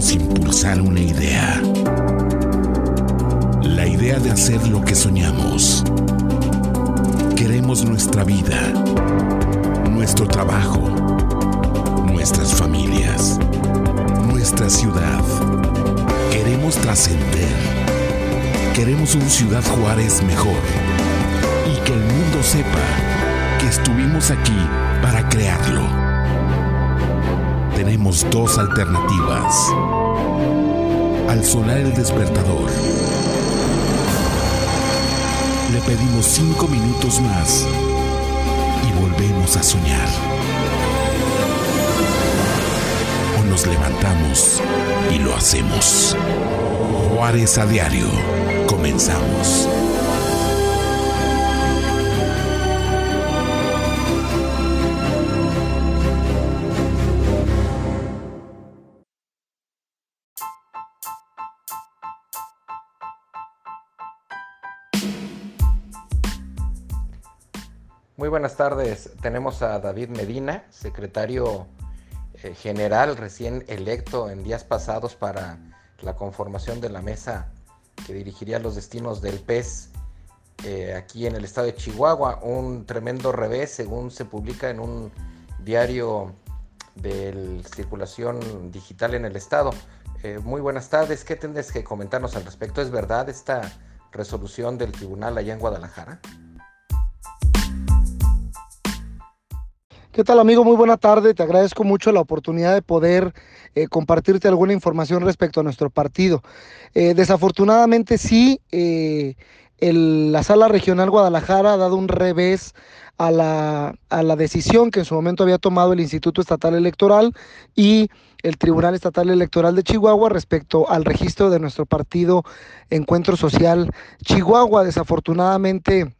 Impulsar una idea. La idea de hacer lo que soñamos. Queremos nuestra vida, nuestro trabajo, nuestras familias, nuestra ciudad. Queremos trascender. Queremos un Ciudad Juárez mejor. Y que el mundo sepa que estuvimos aquí para crearlo. Tenemos dos alternativas. Al sonar el despertador, le pedimos cinco minutos más y volvemos a soñar. O nos levantamos y lo hacemos. Juárez a diario. Comenzamos. Muy buenas tardes. Tenemos a David Medina, secretario eh, general recién electo en días pasados para la conformación de la mesa que dirigiría los destinos del PES eh, aquí en el estado de Chihuahua. Un tremendo revés, según se publica en un diario de circulación digital en el estado. Eh, muy buenas tardes. ¿Qué tendrías que comentarnos al respecto? ¿Es verdad esta resolución del tribunal allá en Guadalajara? ¿Qué tal amigo? Muy buena tarde. Te agradezco mucho la oportunidad de poder eh, compartirte alguna información respecto a nuestro partido. Eh, desafortunadamente sí, eh, la sala regional Guadalajara ha dado un revés a la, a la decisión que en su momento había tomado el Instituto Estatal Electoral y el Tribunal Estatal Electoral de Chihuahua respecto al registro de nuestro partido Encuentro Social Chihuahua. Desafortunadamente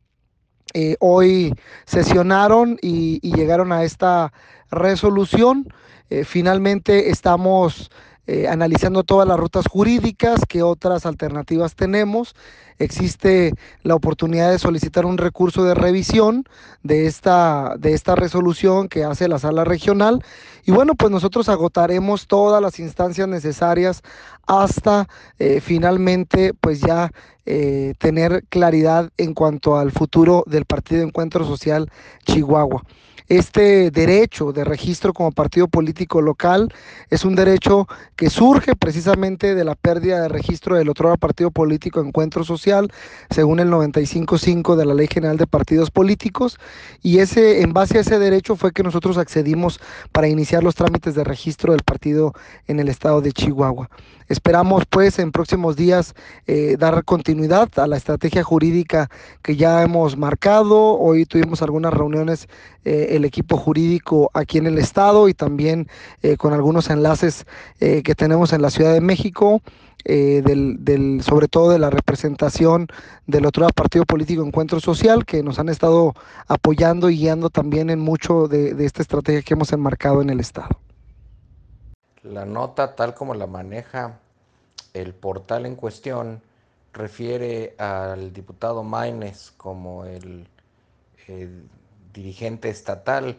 eh, hoy sesionaron y, llegaron a esta resolución. Eh, finalmente estamos eh, analizando todas las rutas jurídicas, qué otras alternativas tenemos. Existe la oportunidad de solicitar un recurso de revisión de esta, de esta resolución que hace la sala regional. Y bueno, pues nosotros agotaremos todas las instancias necesarias hasta eh, finalmente pues ya eh, tener claridad en cuanto al futuro del Partido Encuentro Social Chihuahua. Este derecho de registro como partido político local es un derecho que surge precisamente de la pérdida de registro del otro partido político Encuentro Social, según el 95.5 de la Ley General de Partidos Políticos, y ese en base a ese derecho fue que nosotros accedimos para iniciar los trámites de registro del partido en el estado de Chihuahua. Esperamos pues en próximos días eh, dar continuidad a la estrategia jurídica que ya hemos marcado. Hoy tuvimos algunas reuniones eh, el equipo jurídico aquí en el estado y también eh, con algunos enlaces que tenemos en la Ciudad de México. del, sobre todo de la representación del otro partido político Encuentro Social, que nos han estado apoyando y guiando también en mucho de esta estrategia que hemos enmarcado en el Estado. La nota tal como la maneja el portal en cuestión refiere al diputado Maines como el, dirigente estatal,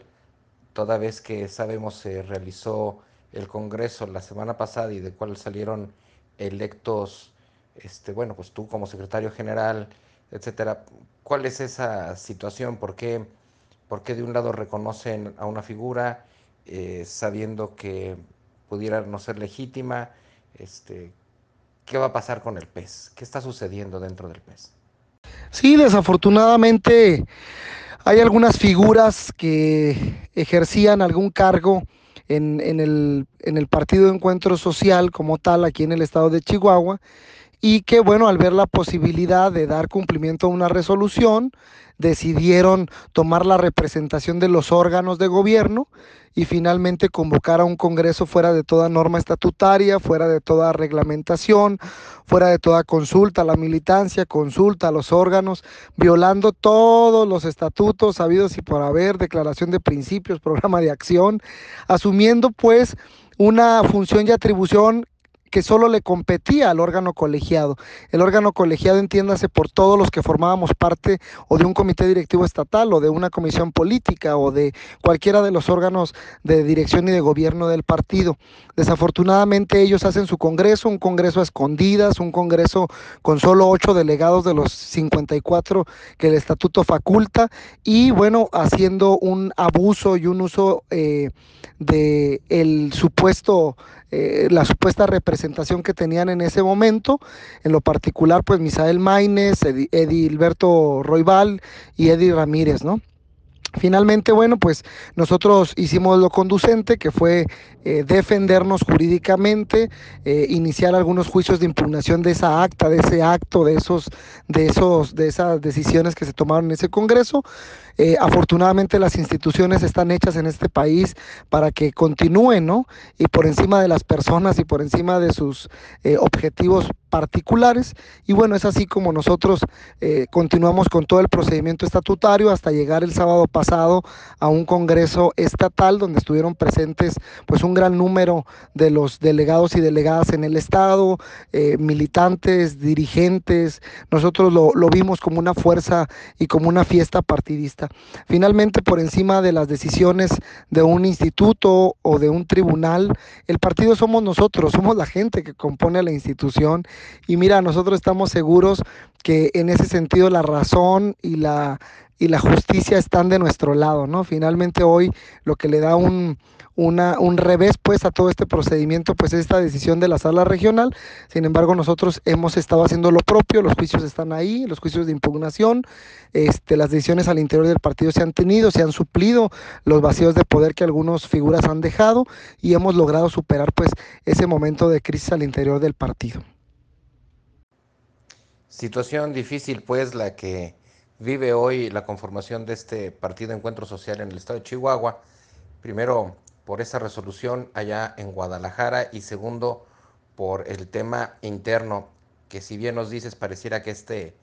toda vez que sabemos se realizó el Congreso la semana pasada y de cual salieron electos, este, bueno, pues tú como secretario general, etcétera. ¿Cuál es esa situación? ¿Por qué, por qué de un lado reconocen a una figura eh, sabiendo que pudiera no ser legítima, este, ¿qué va a pasar con el pez? ¿Qué está sucediendo dentro del pez? Sí, desafortunadamente hay algunas figuras que ejercían algún cargo en, el, en el Partido de Encuentro Social como tal aquí en el estado de Chihuahua y que bueno, al ver la posibilidad de dar cumplimiento a una resolución, decidieron tomar la representación de los órganos de gobierno y finalmente convocar a un Congreso fuera de toda norma estatutaria, fuera de toda reglamentación, fuera de toda consulta a la militancia, consulta a los órganos, violando todos los estatutos sabidos y por haber, declaración de principios, programa de acción, asumiendo pues una función y atribución que solo le competía al órgano colegiado. El órgano colegiado entiéndase por todos los que formábamos parte o de un comité directivo estatal o de una comisión política o de cualquiera de los órganos de dirección y de gobierno del partido. Desafortunadamente ellos hacen su congreso, un congreso a escondidas, un congreso con solo ocho delegados de los 54 que el estatuto faculta y bueno, haciendo un abuso y un uso eh, de el supuesto eh, la supuesta representación que tenían en ese momento, en lo particular pues Misael Maines, Edilberto Roibal y Eddie Ramírez, ¿no? Finalmente, bueno, pues nosotros hicimos lo conducente, que fue eh, defendernos jurídicamente, eh, iniciar algunos juicios de impugnación de esa acta, de ese acto, de esos, de esos, de esas decisiones que se tomaron en ese Congreso. Eh, afortunadamente las instituciones están hechas en este país para que continúen, ¿no? Y por encima de las personas y por encima de sus objetivos particulares. Y bueno, es así como nosotros continuamos con todo el procedimiento estatutario hasta llegar el sábado pasado a un Congreso estatal donde estuvieron presentes pues un gran número de los delegados y delegadas en el Estado, eh, militantes, dirigentes. Nosotros lo, lo vimos como una fuerza y como una fiesta partidista. Finalmente, por encima de las decisiones de un instituto o de un tribunal, el partido somos nosotros, somos la gente que compone la institución. Y mira, nosotros estamos seguros que en ese sentido la razón y la y la justicia están de nuestro lado, ¿no? Finalmente hoy lo que le da un, un revés pues a todo este procedimiento, pues esta decisión de la sala regional. Sin embargo, nosotros hemos estado haciendo lo propio, los juicios están ahí, los juicios de impugnación, este, las decisiones al interior del partido se han tenido, se han suplido los vacíos de poder que algunas figuras han dejado y hemos logrado superar pues ese momento de crisis al interior del partido. Situación difícil pues la que vive hoy la conformación de este partido Encuentro Social en el estado de Chihuahua. Primero, por esa resolución allá en Guadalajara y segundo por el tema interno, que si bien nos dices pareciera que este,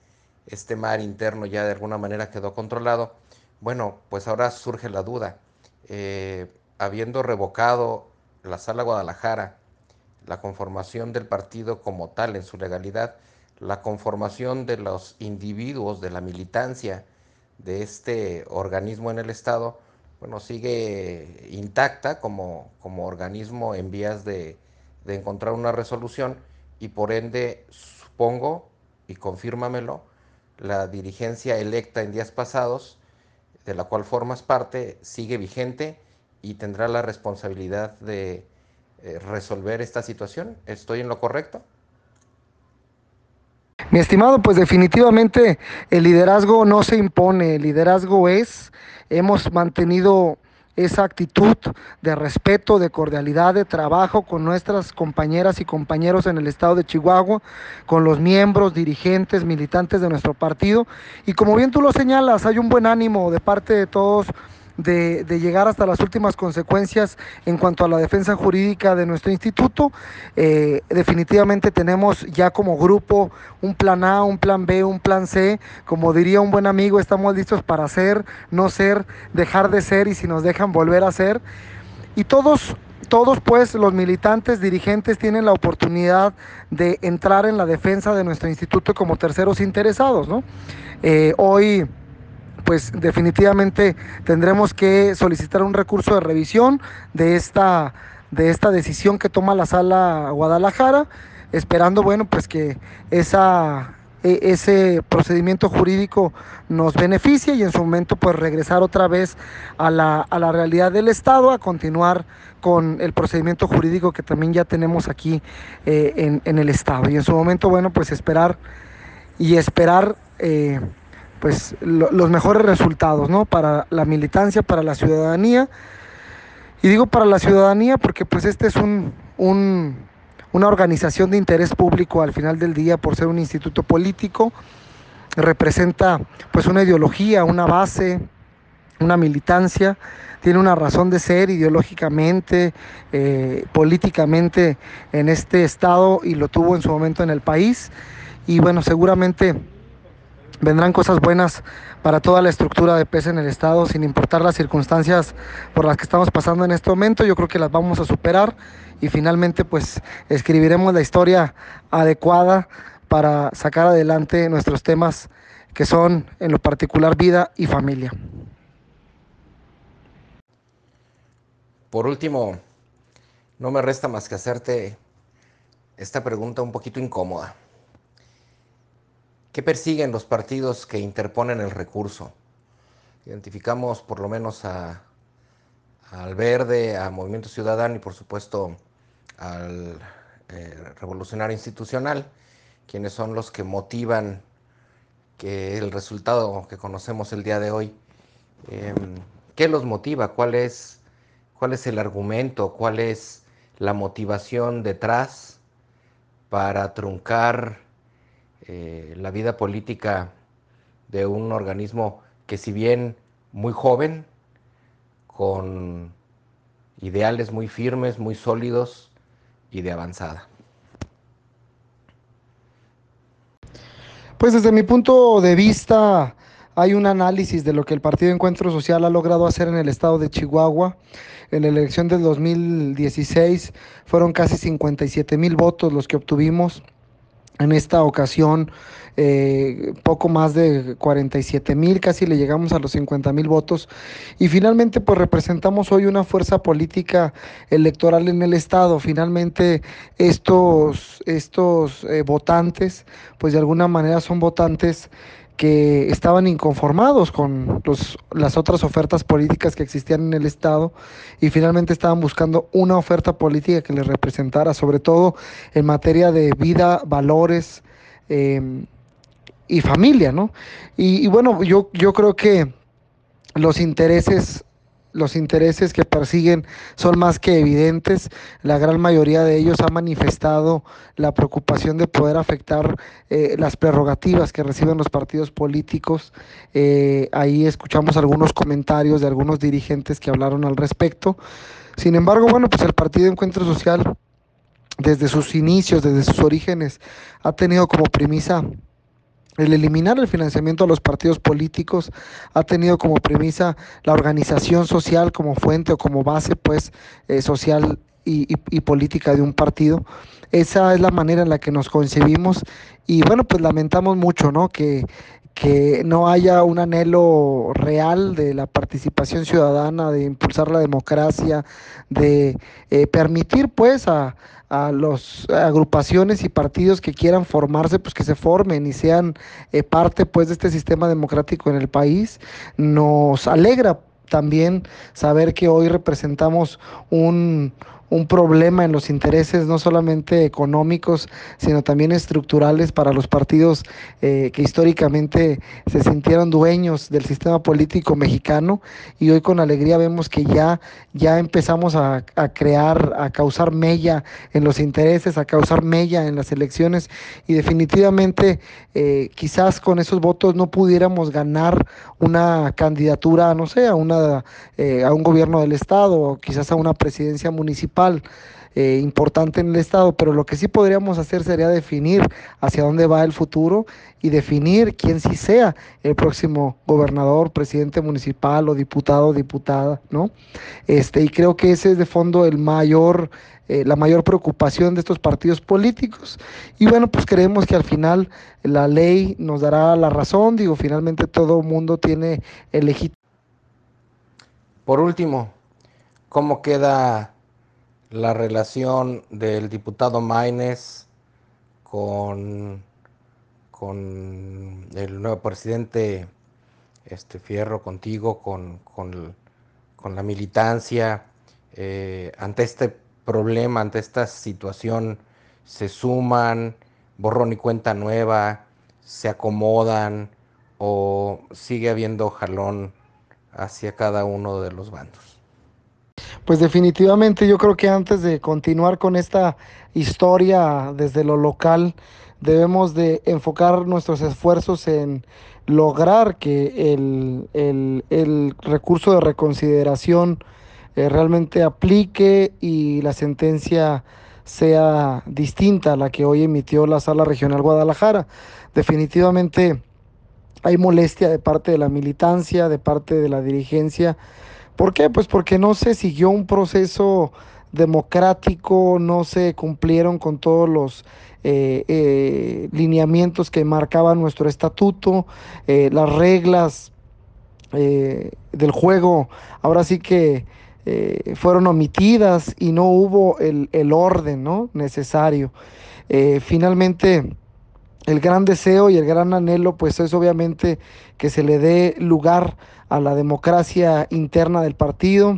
este mar interno ya de alguna manera quedó controlado, bueno, pues ahora surge la duda. Eh, habiendo revocado la sala Guadalajara, la conformación del partido como tal en su legalidad, la conformación de los individuos, de la militancia de este organismo en el Estado, bueno, sigue intacta como, como organismo en vías de, de, encontrar una resolución y por ende supongo, y confírmamelo, la dirigencia electa en días pasados, de la cual formas parte, sigue vigente y tendrá la responsabilidad de eh, resolver esta situación. ¿Estoy en lo correcto? Mi estimado, pues definitivamente el liderazgo no se impone, el liderazgo es, hemos mantenido esa actitud de respeto, de cordialidad, de trabajo con nuestras compañeras y compañeros en el estado de Chihuahua, con los miembros, dirigentes, militantes de nuestro partido. Y como bien tú lo señalas, hay un buen ánimo de parte de todos de, llegar hasta las últimas consecuencias en cuanto a la defensa jurídica de nuestro instituto. Eh, definitivamente tenemos ya como grupo un plan A, un plan B, un plan C. Como diría un buen amigo, estamos listos para ser, no ser, dejar de ser y si nos dejan volver a ser. Y todos todos pues los militantes, dirigentes tienen la oportunidad de entrar en la defensa de nuestro instituto como terceros interesados. ¿no? Eh, hoy pues definitivamente tendremos que solicitar un recurso de revisión de esta, de esta decisión que toma la sala Guadalajara, esperando, bueno, pues que esa, e, ese procedimiento jurídico nos beneficie y en su momento pues regresar otra vez a la, a la realidad del Estado, a continuar con el procedimiento jurídico que también ya tenemos aquí eh, en, en, el Estado. Y en su momento, bueno, pues esperar y esperar eh, pues los mejores resultados, ¿no? Para la militancia, para la ciudadanía. Y digo para la ciudadanía porque pues este es un, una organización de interés público al final del día por ser un instituto político. Representa pues una ideología, una base, una militancia, tiene una razón de ser ideológicamente, eh, políticamente en este estado y lo tuvo en su momento en el país. Y bueno, seguramente vendrán cosas buenas para toda la estructura de PES en el Estado, sin importar las circunstancias por las que estamos pasando en este momento. Yo creo que las vamos a superar y finalmente pues escribiremos la historia adecuada para sacar adelante nuestros temas que son en lo particular vida y familia. Por último, no me resta más que hacerte esta pregunta un poquito incómoda. ¿Qué persiguen los partidos que interponen el recurso? Identificamos por lo menos al Verde, a Movimiento Ciudadano y por supuesto al eh, Revolucionario Institucional, quienes son los que motivan que el resultado que conocemos el día de hoy. Em, ¿Qué los motiva? ¿Cuál es, ¿Cuál es el argumento? ¿Cuál es la motivación detrás para truncar eh, la vida política de un organismo que si bien muy joven, con ideales muy firmes, muy sólidos y de avanzada. Pues desde mi punto de vista hay un análisis de lo que el Partido Encuentro Social ha logrado hacer en el estado de Chihuahua. En la elección del 2016 fueron casi 57 mil votos los que obtuvimos. En esta ocasión, eh, poco más de 47 mil, casi le llegamos a los 50 mil votos. Y finalmente, pues representamos hoy una fuerza política electoral en el Estado. Finalmente, estos, estos eh, votantes, pues de alguna manera son votantes que estaban inconformados con los, las otras ofertas políticas que existían en el Estado y finalmente estaban buscando una oferta política que les representara, sobre todo en materia de vida, valores em, y familia, ¿no? Y, y, bueno, yo, yo creo que los intereses los intereses que persiguen son más que evidentes. La gran mayoría de ellos ha manifestado la preocupación de poder afectar eh, las prerrogativas que reciben los partidos políticos. Eh, ahí escuchamos algunos comentarios de algunos dirigentes que hablaron al respecto. Sin embargo, bueno, pues el Partido Encuentro Social desde sus inicios, desde sus orígenes, ha tenido como premisa el eliminar el financiamiento a los partidos políticos ha tenido como premisa la organización social como fuente o como base pues eh, social y, política de un partido. Esa es la manera en la que nos concebimos y bueno pues lamentamos mucho ¿no? que, que no haya un anhelo real de la participación ciudadana, de impulsar la democracia, de eh, permitir pues a, a las agrupaciones y partidos que quieran formarse, pues que se formen y sean eh, parte pues de este sistema democrático en el país. Nos alegra también saber que hoy representamos un, un problema en los intereses no solamente económicos, sino también estructurales para los partidos eh, que históricamente se sintieron dueños del sistema político mexicano. Y hoy con alegría vemos que ya, ya empezamos a, a crear, a causar mella en los intereses, a causar mella en las elecciones. Y definitivamente eh, quizás con esos votos no pudiéramos ganar una candidatura, no sé, a, una, eh, a un gobierno del Estado o quizás a una presidencia municipal eh, importante en el Estado, pero lo que sí podríamos hacer sería definir hacia dónde va el futuro y definir quién sí sea el próximo gobernador, presidente municipal o diputado o diputada, ¿no? Este, y creo que ese es de fondo el mayor eh, la mayor preocupación de estos partidos políticos. Y bueno, pues creemos que al final la ley nos dará la razón, digo, finalmente todo mundo tiene el legítimo. Por último, ¿cómo queda la relación del diputado Maines con, con el nuevo presidente este, Fierro, contigo, con, con, con la militancia, eh, ante este problema, ante esta situación, se suman, borrón y cuenta nueva, se acomodan o sigue habiendo jalón hacia cada uno de los bandos pues definitivamente yo creo que antes de continuar con esta historia desde lo local, debemos de enfocar nuestros esfuerzos en lograr que el, recurso de reconsideración eh, realmente aplique y la sentencia sea distinta a la que hoy emitió la Sala Regional Guadalajara. Definitivamente hay molestia de parte de la militancia, de parte de la dirigencia. ¿Por qué? Pues porque no se siguió un proceso democrático, no se cumplieron con todos los eh, eh, lineamientos que marcaba nuestro estatuto, eh, las reglas del juego, ahora sí que fueron omitidas y no hubo el, el orden ¿no? necesario. finalmente, el gran deseo y el gran anhelo, pues es obviamente que se le dé lugar a la democracia interna del partido.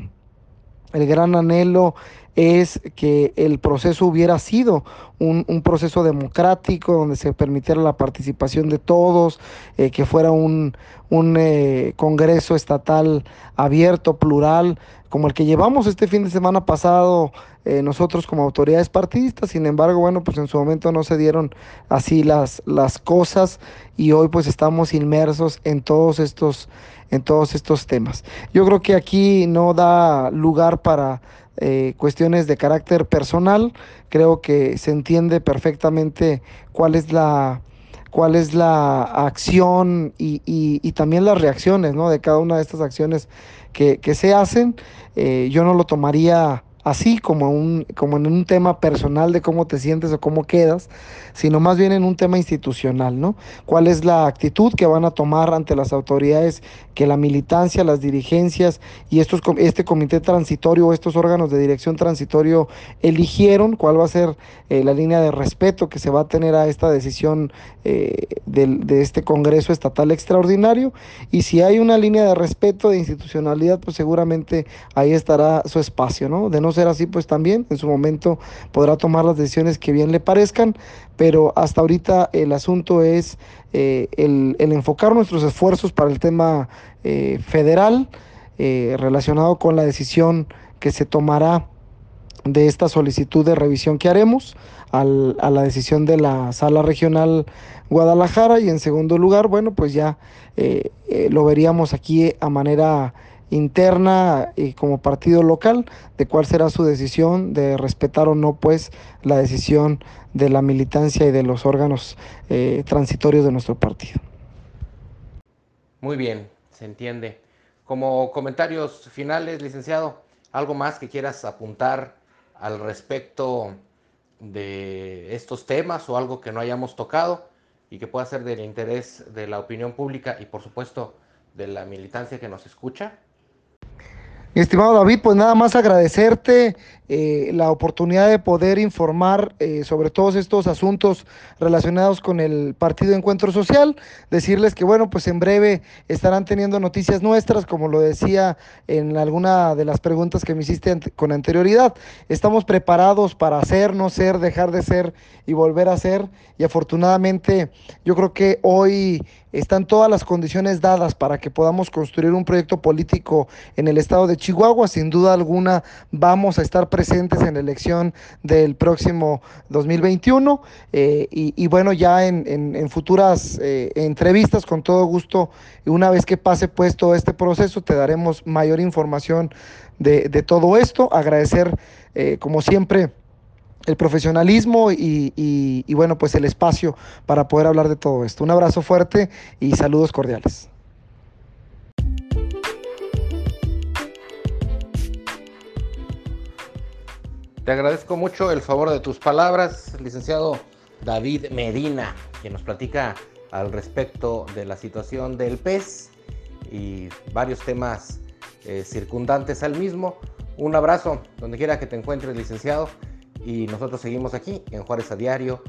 El gran anhelo es que el proceso hubiera sido un, proceso democrático donde se permitiera la participación de todos, eh, que fuera un, eh, Congreso estatal abierto, plural, como el que llevamos este fin de semana pasado eh, nosotros como autoridades partidistas. Sin embargo, bueno, pues en su momento no se dieron así las, las cosas y hoy pues estamos inmersos en todos estos en todos estos temas. Yo creo que aquí no da lugar para eh, cuestiones de carácter personal. Creo que se entiende perfectamente cuál es la cuál es la acción y, también las reacciones ¿no? de cada una de estas acciones que, se hacen. Eh, yo no lo tomaría así como, un, como en un tema personal de cómo te sientes o cómo quedas, sino más bien en un tema institucional, ¿no? ¿Cuál es la actitud que van a tomar ante las autoridades que la militancia, las dirigencias y estos, este comité transitorio o estos órganos de dirección transitorio eligieron? ¿Cuál va a ser eh, la línea de respeto que se va a tener a esta decisión eh, de este Congreso Estatal Extraordinario? Y si hay una línea de respeto, de institucionalidad, pues seguramente ahí estará su espacio, ¿no? Ser así, pues también. En su momento podrá tomar las decisiones que bien le parezcan, pero hasta ahorita el asunto es eh, el, enfocar nuestros esfuerzos para el tema eh, federal eh, relacionado con la decisión que se tomará de esta solicitud de revisión que haremos a la decisión de la sala regional Guadalajara. Y en segundo lugar, bueno, pues ya lo veríamos aquí a manera interna y como partido local de cuál será su decisión de respetar o no pues la decisión de la militancia y de los órganos eh, transitorios de nuestro partido. Muy bien, se entiende. Como comentarios finales, licenciado, ¿algo más que quieras apuntar al respecto de estos temas o algo que no hayamos tocado y que pueda ser del interés de la opinión pública y por supuesto de la militancia que nos escucha? Estimado David, pues nada más agradecerte eh, la oportunidad de poder informar eh, sobre todos estos asuntos relacionados con el Partido Encuentro Social. Decirles que, bueno, pues en breve estarán teniendo noticias nuestras, como lo decía en alguna de las preguntas que me hiciste con anterioridad. Estamos preparados para hacer, no ser, dejar de ser y volver a ser. Y afortunadamente, yo creo que hoy están todas las condiciones dadas para que podamos construir un proyecto político en el estado de Chihuahua. Sin duda alguna, vamos a estar presentes en la elección del próximo 2021 eh, y, bueno, ya en, futuras eh, entrevistas con todo gusto, una vez que pase pues todo este proceso, te daremos mayor información de, todo esto. Agradecer, eh, como siempre, el profesionalismo y, y, bueno, pues el espacio para poder hablar de todo esto. Un abrazo fuerte y saludos cordiales. Te agradezco mucho el favor de tus palabras, licenciado David Medina, quien nos platica al respecto de la situación del pez y varios temas eh, circundantes al mismo. Un abrazo donde quiera que te encuentres, licenciado, y nosotros seguimos aquí en Juárez a Diario,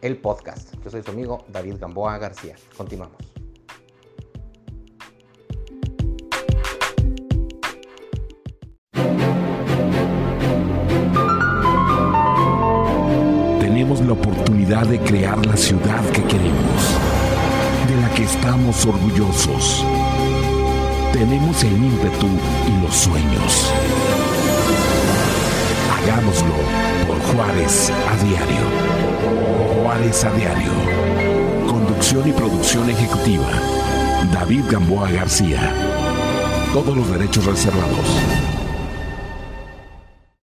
el podcast. Yo soy su amigo David Gamboa García. Continuamos. la oportunidad de crear la ciudad que queremos, de la que estamos orgullosos. Tenemos el ímpetu y los sueños. Hagámoslo por Juárez a diario. Juárez a diario. Conducción y producción ejecutiva. David Gamboa García. Todos los derechos reservados.